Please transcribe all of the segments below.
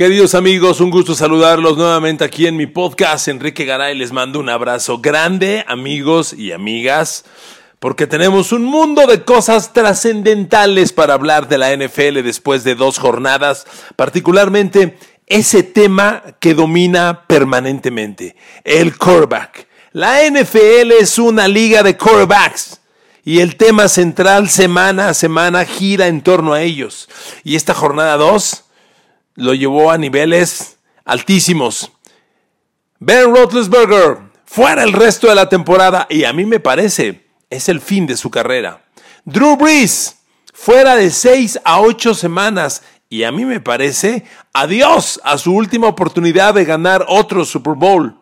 Queridos amigos, un gusto saludarlos nuevamente aquí en mi podcast. Enrique Garay les mando un abrazo grande, amigos y amigas, porque tenemos un mundo de cosas trascendentales para hablar de la NFL después de dos jornadas, particularmente ese tema que domina permanentemente, el quarterback. La NFL es una liga de quarterbacks. Y el tema central semana a semana gira en torno a ellos. Y esta jornada 2 lo llevó a niveles altísimos. Ben Roethlisberger, fuera el resto de la temporada y a mí me parece es el fin de su carrera. Drew Brees, fuera de 6 a 8 semanas y a mí me parece adiós a su última oportunidad de ganar otro Super Bowl.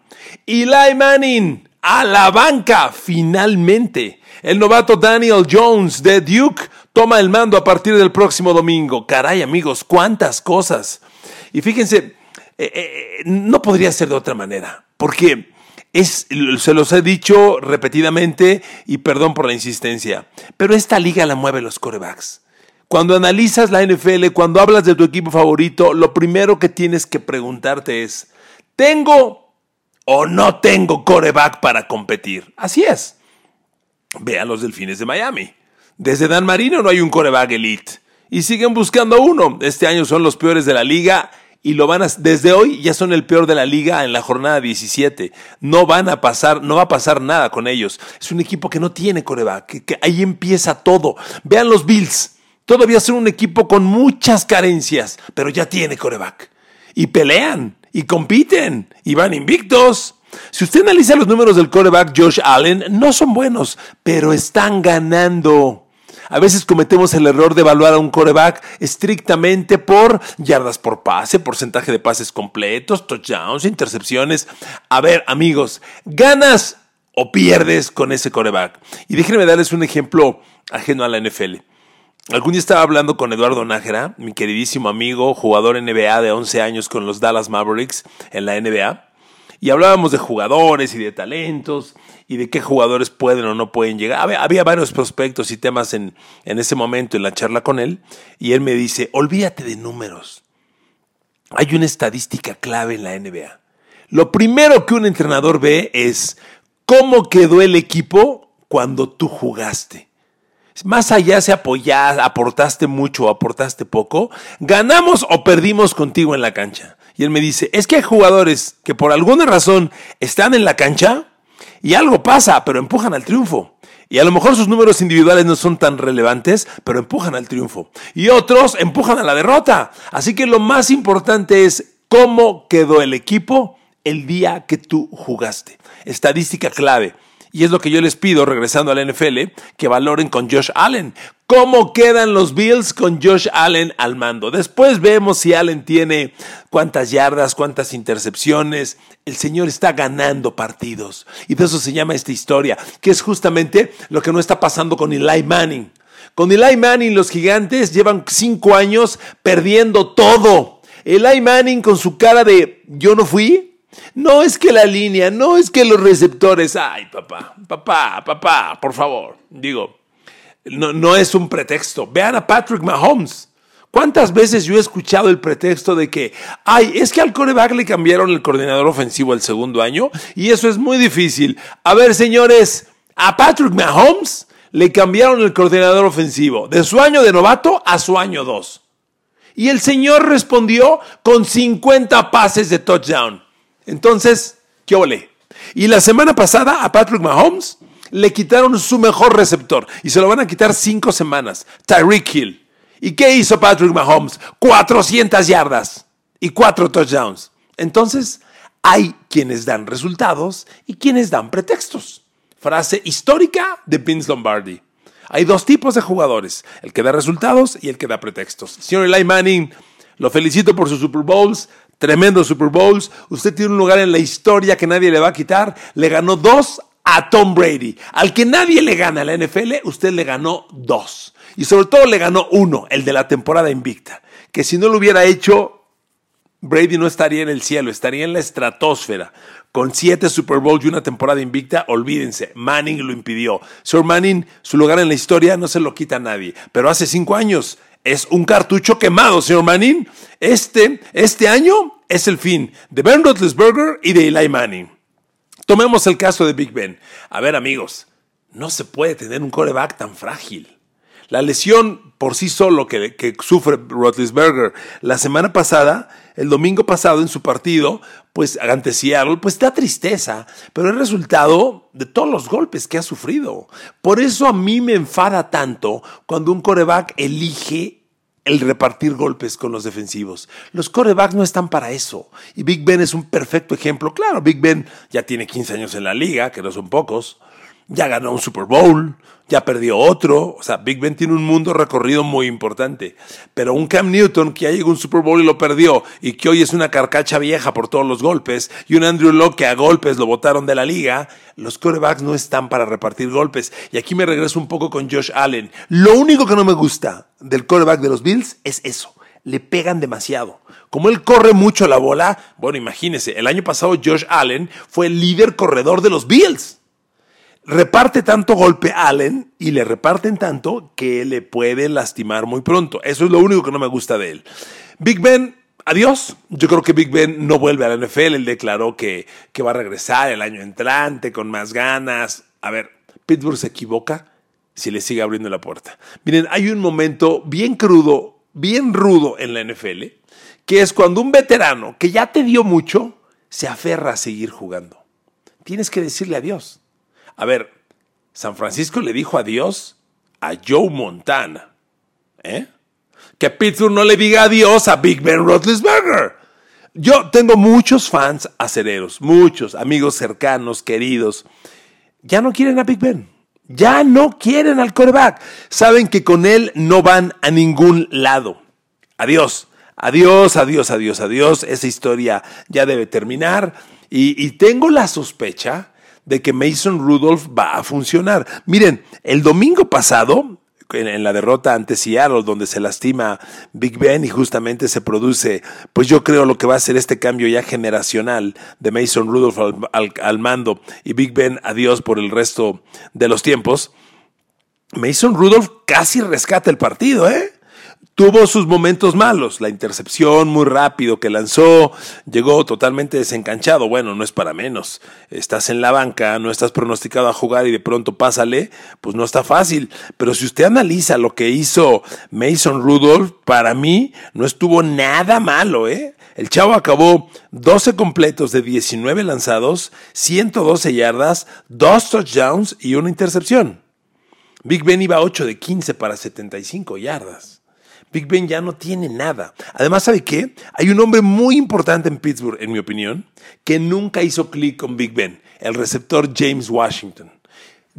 Eli Manning, a la banca finalmente. El novato Daniel Jones de Duke toma el mando a partir del próximo domingo. Caray amigos, cuántas cosas. Y fíjense, eh, eh, no podría ser de otra manera, porque es, se los he dicho repetidamente y perdón por la insistencia, pero esta liga la mueve los corebacks. Cuando analizas la NFL, cuando hablas de tu equipo favorito, lo primero que tienes que preguntarte es, ¿tengo o no tengo coreback para competir? Así es. Vean los delfines de Miami. Desde Dan Marino no hay un coreback elite. Y siguen buscando uno. Este año son los peores de la liga y lo van a, desde hoy ya son el peor de la liga en la jornada 17. No van a pasar, no va a pasar nada con ellos. Es un equipo que no tiene coreback, que, ahí empieza todo. Vean los Bills. Todavía son un equipo con muchas carencias, pero ya tiene coreback. Y pelean, y compiten, y van invictos. Si usted analiza los números del coreback Josh Allen, no son buenos, pero están ganando. A veces cometemos el error de evaluar a un coreback estrictamente por yardas por pase, porcentaje de pases completos, touchdowns, intercepciones. A ver, amigos, ganas o pierdes con ese coreback. Y déjenme darles un ejemplo ajeno a la NFL. Algún día estaba hablando con Eduardo Nájera, mi queridísimo amigo, jugador NBA de 11 años con los Dallas Mavericks en la NBA. Y hablábamos de jugadores y de talentos y de qué jugadores pueden o no pueden llegar. Había, varios prospectos y temas en, en ese momento en la charla con él. Y él me dice, olvídate de números. Hay una estadística clave en la NBA. Lo primero que un entrenador ve es cómo quedó el equipo cuando tú jugaste. Más allá se apoyaste, aportaste mucho o aportaste poco, ganamos o perdimos contigo en la cancha. Y él me dice, es que hay jugadores que por alguna razón están en la cancha y algo pasa, pero empujan al triunfo. Y a lo mejor sus números individuales no son tan relevantes, pero empujan al triunfo. Y otros empujan a la derrota. Así que lo más importante es cómo quedó el equipo el día que tú jugaste. Estadística clave. Y es lo que yo les pido, regresando a la NFL, que valoren con Josh Allen. ¿Cómo quedan los Bills con Josh Allen al mando? Después vemos si Allen tiene cuántas yardas, cuántas intercepciones. El señor está ganando partidos. Y de eso se llama esta historia, que es justamente lo que no está pasando con Eli Manning. Con Eli Manning los gigantes llevan cinco años perdiendo todo. Eli Manning con su cara de yo no fui, no es que la línea, no es que los receptores, ay papá, papá, papá, por favor, digo, no, no es un pretexto. Vean a Patrick Mahomes. ¿Cuántas veces yo he escuchado el pretexto de que, ay, es que al coreback le cambiaron el coordinador ofensivo el segundo año y eso es muy difícil? A ver, señores, a Patrick Mahomes le cambiaron el coordinador ofensivo de su año de novato a su año 2. Y el señor respondió con 50 pases de touchdown. Entonces, ¿qué ole? Y la semana pasada a Patrick Mahomes le quitaron su mejor receptor y se lo van a quitar cinco semanas, Tyreek Hill. ¿Y qué hizo Patrick Mahomes? 400 yardas y cuatro touchdowns. Entonces, hay quienes dan resultados y quienes dan pretextos. Frase histórica de Vince Lombardi. Hay dos tipos de jugadores, el que da resultados y el que da pretextos. Señor Eli Manning, lo felicito por sus Super Bowls, Tremendo Super Bowls. Usted tiene un lugar en la historia que nadie le va a quitar. Le ganó dos a Tom Brady. Al que nadie le gana en la NFL, usted le ganó dos. Y sobre todo le ganó uno, el de la temporada invicta. Que si no lo hubiera hecho, Brady no estaría en el cielo, estaría en la estratosfera. Con siete Super Bowls y una temporada invicta, olvídense, Manning lo impidió. Sir Manning, su lugar en la historia no se lo quita a nadie. Pero hace cinco años es un cartucho quemado, señor Manning. Este, este año es el fin de Ben Roethlisberger y de Eli Manning. Tomemos el caso de Big Ben. A ver, amigos, no se puede tener un coreback tan frágil. La lesión por sí solo que, sufre Roethlisberger la semana pasada, el domingo pasado en su partido, pues ante Seattle, pues da tristeza, pero es resultado de todos los golpes que ha sufrido. Por eso a mí me enfada tanto cuando un coreback elige el repartir golpes con los defensivos. Los corebacks no están para eso. Y Big Ben es un perfecto ejemplo. Claro, Big Ben ya tiene 15 años en la liga, que no son pocos ya ganó un Super Bowl, ya perdió otro. O sea, Big Ben tiene un mundo recorrido muy importante. Pero un Cam Newton que ya llegó un Super Bowl y lo perdió, y que hoy es una carcacha vieja por todos los golpes, y un Andrew Locke que a golpes lo botaron de la liga, los corebacks no están para repartir golpes. Y aquí me regreso un poco con Josh Allen. Lo único que no me gusta del coreback de los Bills es eso. Le pegan demasiado. Como él corre mucho la bola, bueno, imagínese, el año pasado Josh Allen fue el líder corredor de los Bills reparte tanto golpe a Allen y le reparten tanto que le puede lastimar muy pronto. Eso es lo único que no me gusta de él. Big Ben, adiós. Yo creo que Big Ben no vuelve a la NFL. Él declaró que, que va a regresar el año entrante con más ganas. A ver, Pittsburgh se equivoca si le sigue abriendo la puerta. Miren, hay un momento bien crudo, bien rudo en la NFL, que es cuando un veterano que ya te dio mucho se aferra a seguir jugando. Tienes que decirle adiós. A ver, San Francisco le dijo adiós a Joe Montana. ¿Eh? Que Pittsburgh no le diga adiós a Big Ben Roethlisberger. Yo tengo muchos fans acereros, muchos amigos cercanos, queridos. Ya no quieren a Big Ben. Ya no quieren al coreback. Saben que con él no van a ningún lado. Adiós. Adiós, adiós, adiós, adiós. Esa historia ya debe terminar. Y, y tengo la sospecha de que Mason Rudolph va a funcionar. Miren, el domingo pasado, en, la derrota ante Seattle, donde se lastima Big Ben y justamente se produce, pues yo creo lo que va a ser este cambio ya generacional de Mason Rudolph al, mando y Big Ben adiós por el resto de los tiempos. Mason Rudolph casi rescata el partido, ¿eh? Tuvo sus momentos malos, la intercepción muy rápido que lanzó, llegó totalmente desencanchado. Bueno, no es para menos. Estás en la banca, no estás pronosticado a jugar y de pronto pásale, pues no está fácil. Pero si usted analiza lo que hizo Mason Rudolph, para mí no estuvo nada malo, ¿eh? El chavo acabó 12 completos de 19 lanzados, 112 yardas, dos touchdowns y una intercepción. Big Ben iba 8 de 15 para 75 yardas. Big Ben ya no tiene nada. Además, ¿sabe qué? Hay un hombre muy importante en Pittsburgh, en mi opinión, que nunca hizo clic con Big Ben, el receptor James Washington.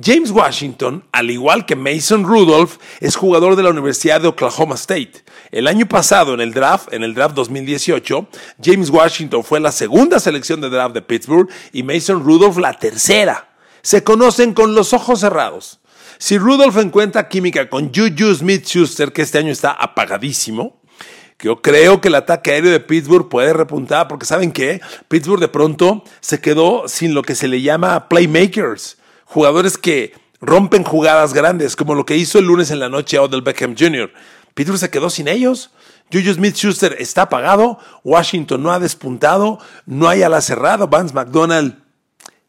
James Washington, al igual que Mason Rudolph, es jugador de la Universidad de Oklahoma State. El año pasado, en el draft, en el draft 2018, James Washington fue la segunda selección de draft de Pittsburgh y Mason Rudolph la tercera. Se conocen con los ojos cerrados. Si Rudolph encuentra química con Juju Smith-Schuster, que este año está apagadísimo, yo creo que el ataque aéreo de Pittsburgh puede repuntar, porque ¿saben qué? Pittsburgh de pronto se quedó sin lo que se le llama playmakers, jugadores que rompen jugadas grandes, como lo que hizo el lunes en la noche a Odell Beckham Jr. Pittsburgh se quedó sin ellos. Juju Smith-Schuster está apagado, Washington no ha despuntado, no hay ala cerrado, Vance McDonald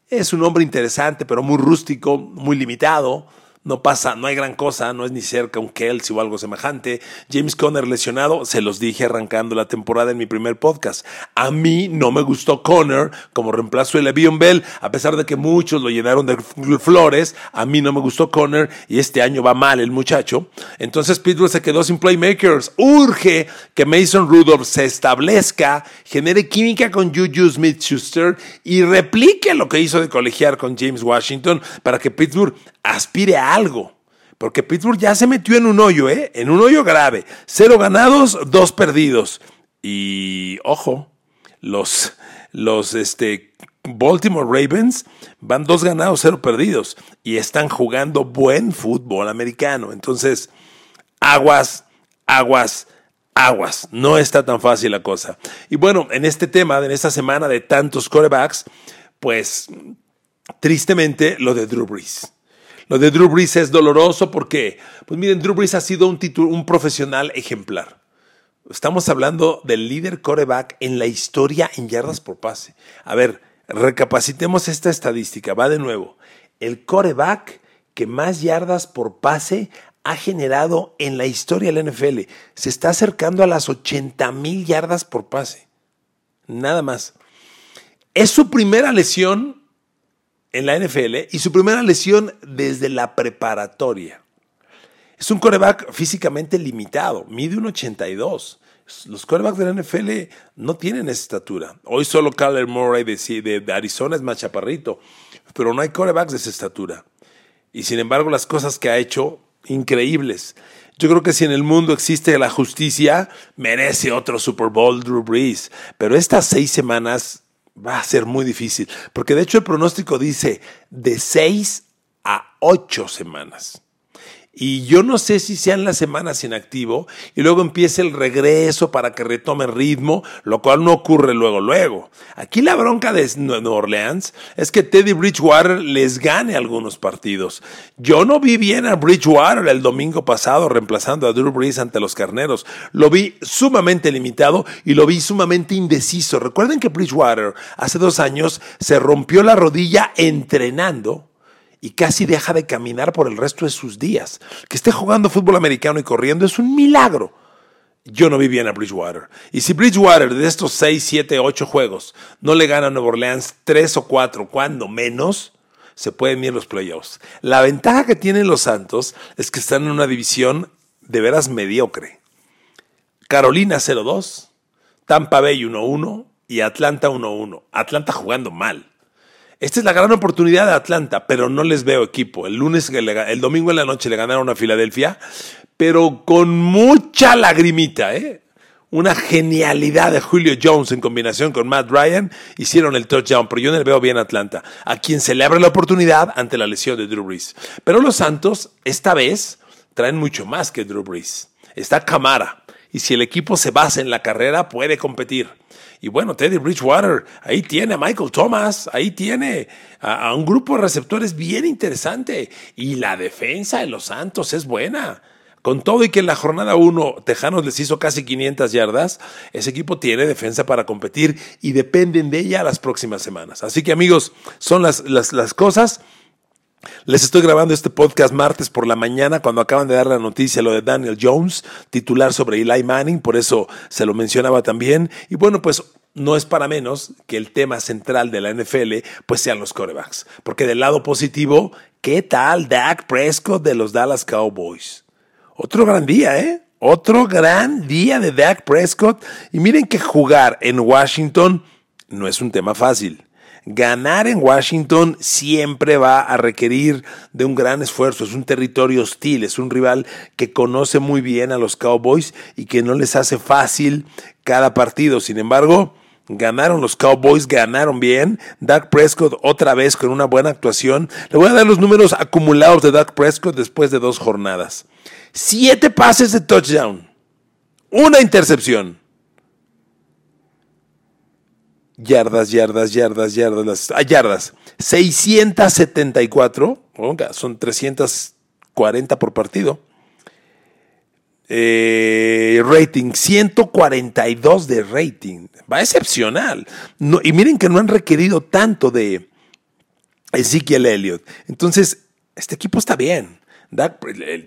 es un hombre interesante, pero muy rústico, muy limitado no pasa, no hay gran cosa, no es ni cerca un Kelsey o algo semejante. James Conner lesionado, se los dije arrancando la temporada en mi primer podcast. A mí no me gustó Conner como reemplazo de Le'Veon Bell, a pesar de que muchos lo llenaron de flores, a mí no me gustó Conner y este año va mal el muchacho. Entonces Pittsburgh se quedó sin playmakers. Urge que Mason Rudolph se establezca, genere química con Juju Smith-Schuster y replique lo que hizo de colegiar con James Washington para que Pittsburgh aspire a algo. Porque Pittsburgh ya se metió en un hoyo, ¿eh? En un hoyo grave. Cero ganados, dos perdidos. Y ojo, los, los este, Baltimore Ravens van dos ganados, cero perdidos. Y están jugando buen fútbol americano. Entonces, aguas, aguas, aguas. No está tan fácil la cosa. Y bueno, en este tema, en esta semana de tantos corebacks, pues tristemente lo de Drew Brees. Lo de Drew Brees es doloroso porque, pues miren, Drew Brees ha sido un, un profesional ejemplar. Estamos hablando del líder coreback en la historia en yardas por pase. A ver, recapacitemos esta estadística. Va de nuevo. El coreback que más yardas por pase ha generado en la historia del NFL. Se está acercando a las 80 mil yardas por pase. Nada más. Es su primera lesión en la NFL y su primera lesión desde la preparatoria. Es un coreback físicamente limitado, mide un 82. Los corebacks de la NFL no tienen esa estatura. Hoy solo Kyler Murray de, Arizona es más chaparrito, pero no hay corebacks de esa estatura. Y sin embargo, las cosas que ha hecho, increíbles. Yo creo que si en el mundo existe la justicia, merece otro Super Bowl Drew Brees. Pero estas seis semanas va a ser muy difícil, porque de hecho el pronóstico dice de seis a ocho semanas y yo no sé si sean las semanas inactivo y luego empiece el regreso para que retome ritmo, lo cual no ocurre luego, luego. Aquí la bronca de Nueva Orleans es que Teddy Bridgewater les gane algunos partidos. Yo no vi bien a Bridgewater el domingo pasado reemplazando a Drew Brees ante los carneros. Lo vi sumamente limitado y lo vi sumamente indeciso. Recuerden que Bridgewater hace dos años se rompió la rodilla entrenando y casi deja de caminar por el resto de sus días. Que esté jugando fútbol americano y corriendo es un milagro. Yo no vi bien a Bridgewater. Y si Bridgewater de estos 6, 7, 8 juegos no le gana a Nueva Orleans 3 o 4, cuando menos, se pueden ir los playoffs. La ventaja que tienen los Santos es que están en una división de veras mediocre. Carolina 0-2, Tampa Bay 1-1 y Atlanta 1-1. Atlanta jugando mal. Esta es la gran oportunidad de Atlanta, pero no les veo equipo. El lunes, el domingo en la noche le ganaron a Filadelfia, pero con mucha lagrimita, ¿eh? Una genialidad de Julio Jones en combinación con Matt Ryan hicieron el touchdown, pero yo no le veo bien a Atlanta, a quien se le abre la oportunidad ante la lesión de Drew Brees. Pero los Santos, esta vez, traen mucho más que Drew Brees. Está Camara, y si el equipo se basa en la carrera, puede competir. Y bueno, Teddy Bridgewater, ahí tiene a Michael Thomas, ahí tiene a, un grupo de receptores bien interesante. Y la defensa de los Santos es buena. Con todo y que en la jornada 1 Tejanos les hizo casi 500 yardas, ese equipo tiene defensa para competir y dependen de ella las próximas semanas. Así que amigos, son las, las, las cosas. Les estoy grabando este podcast martes por la mañana cuando acaban de dar la noticia lo de Daniel Jones, titular sobre Eli Manning, por eso se lo mencionaba también. Y bueno, pues no es para menos que el tema central de la NFL pues sean los corebacks. Porque del lado positivo, ¿qué tal Dak Prescott de los Dallas Cowboys? Otro gran día, ¿eh? Otro gran día de Dak Prescott. Y miren que jugar en Washington no es un tema fácil. Ganar en Washington siempre va a requerir de un gran esfuerzo. Es un territorio hostil, es un rival que conoce muy bien a los Cowboys y que no les hace fácil cada partido. Sin embargo, ganaron los Cowboys, ganaron bien. Dak Prescott otra vez con una buena actuación. Le voy a dar los números acumulados de Dak Prescott después de dos jornadas. Siete pases de touchdown, una intercepción yardas, yardas, yardas, yardas, ah, yardas. 674, son 340 por partido. Eh, rating, 142 de rating. Va excepcional. y miren que no han requerido tanto de Ezekiel Elliott. Entonces, este equipo está bien.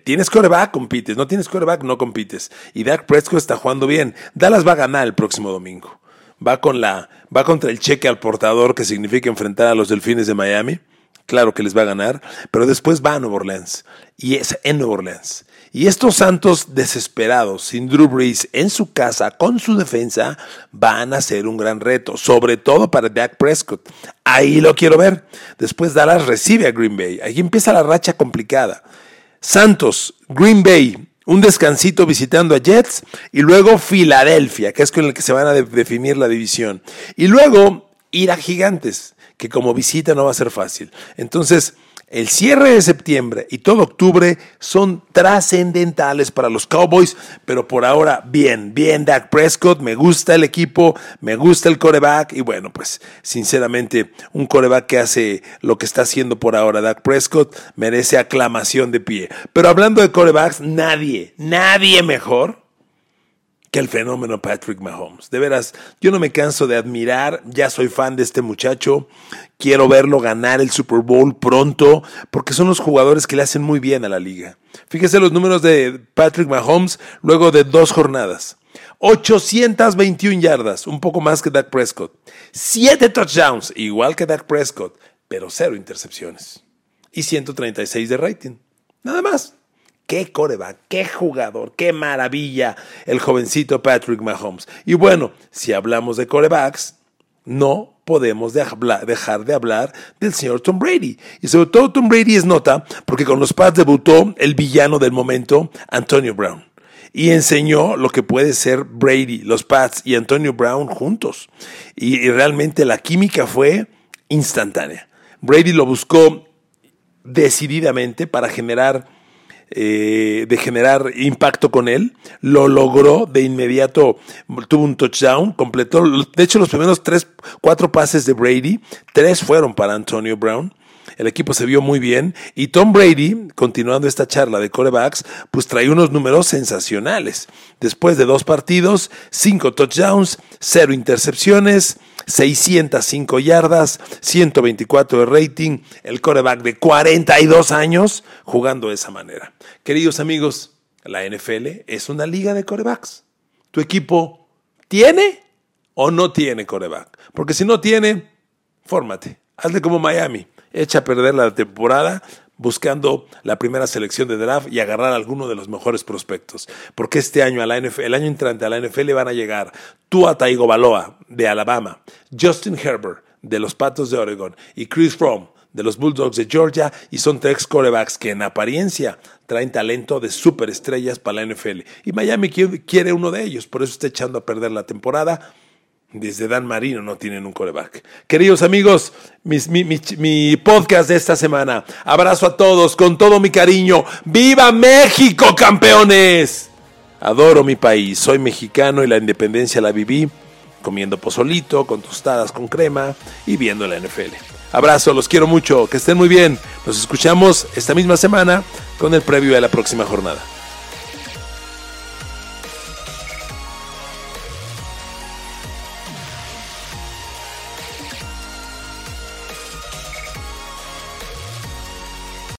tienes coreback, compites. No tienes coreback, no compites. Y Dak Prescott está jugando bien. Dallas va a ganar el próximo domingo va con la va contra el cheque al portador que significa enfrentar a los Delfines de Miami. Claro que les va a ganar, pero después va a Nueva Orleans y es en Nueva Orleans. Y estos Santos desesperados, sin Drew Brees en su casa, con su defensa, van a ser un gran reto, sobre todo para Dak Prescott. Ahí lo quiero ver. Después Dallas recibe a Green Bay. Ahí empieza la racha complicada. Santos, Green Bay, un descansito visitando a Jets y luego Filadelfia, que es con el que se van a definir la división. Y luego ir a Gigantes, que como visita no va a ser fácil. Entonces, el cierre de septiembre y todo octubre son trascendentales para los Cowboys, pero por ahora bien, bien Dak Prescott, me gusta el equipo, me gusta el coreback y bueno, pues sinceramente un coreback que hace lo que está haciendo por ahora Dak Prescott merece aclamación de pie. Pero hablando de corebacks, nadie, nadie mejor que el fenómeno Patrick Mahomes. De veras, yo no me canso de admirar, ya soy fan de este muchacho, quiero verlo ganar el Super Bowl pronto, porque son los jugadores que le hacen muy bien a la liga. Fíjese los números de Patrick Mahomes luego de dos jornadas. 821 yardas, un poco más que Dak Prescott. 7 touchdowns, igual que Dak Prescott, pero cero intercepciones. Y 136 de rating. Nada más. Qué coreback, qué jugador, qué maravilla el jovencito Patrick Mahomes. Y bueno, si hablamos de corebacks, no podemos dejar de hablar del señor Tom Brady. Y sobre todo Tom Brady es nota porque con los Pats debutó el villano del momento, Antonio Brown. Y enseñó lo que puede ser Brady, los Pats y Antonio Brown juntos. y realmente la química fue instantánea. Brady lo buscó decididamente para generar eh, de generar impacto con él. Lo logró de inmediato, tuvo un touchdown, completó. De hecho, los primeros tres, cuatro pases de Brady, tres fueron para Antonio Brown. El equipo se vio muy bien y Tom Brady, continuando esta charla de corebacks, pues trae unos números sensacionales. Después de dos partidos, cinco touchdowns, cero intercepciones, 605 yardas, 124 de rating, el coreback de 42 años jugando de esa manera. Queridos amigos, la NFL es una liga de corebacks. ¿Tu equipo tiene o no tiene coreback? Porque si no tiene, fórmate. Hazle como Miami. Echa a perder la temporada buscando la primera selección de draft y agarrar alguno de los mejores prospectos. Porque este año, a la NFL, el año entrante a la NFL van a llegar Tua Tagovailoa de Alabama, Justin Herbert de los Patos de Oregon y Chris Fromm de los Bulldogs de Georgia y son tres corebacks que en apariencia traen talento de superestrellas para la NFL. Y Miami quiere uno de ellos, por eso está echando a perder la temporada desde Dan Marino no tienen un coreback. Queridos amigos, mi, podcast de esta semana. Abrazo a todos con todo mi cariño. ¡Viva México, campeones! Adoro mi país. Soy mexicano y la independencia la viví comiendo pozolito, con tostadas con crema y viendo la NFL. Abrazo, los quiero mucho, que estén muy bien. Nos escuchamos esta misma semana con el previo de la próxima jornada.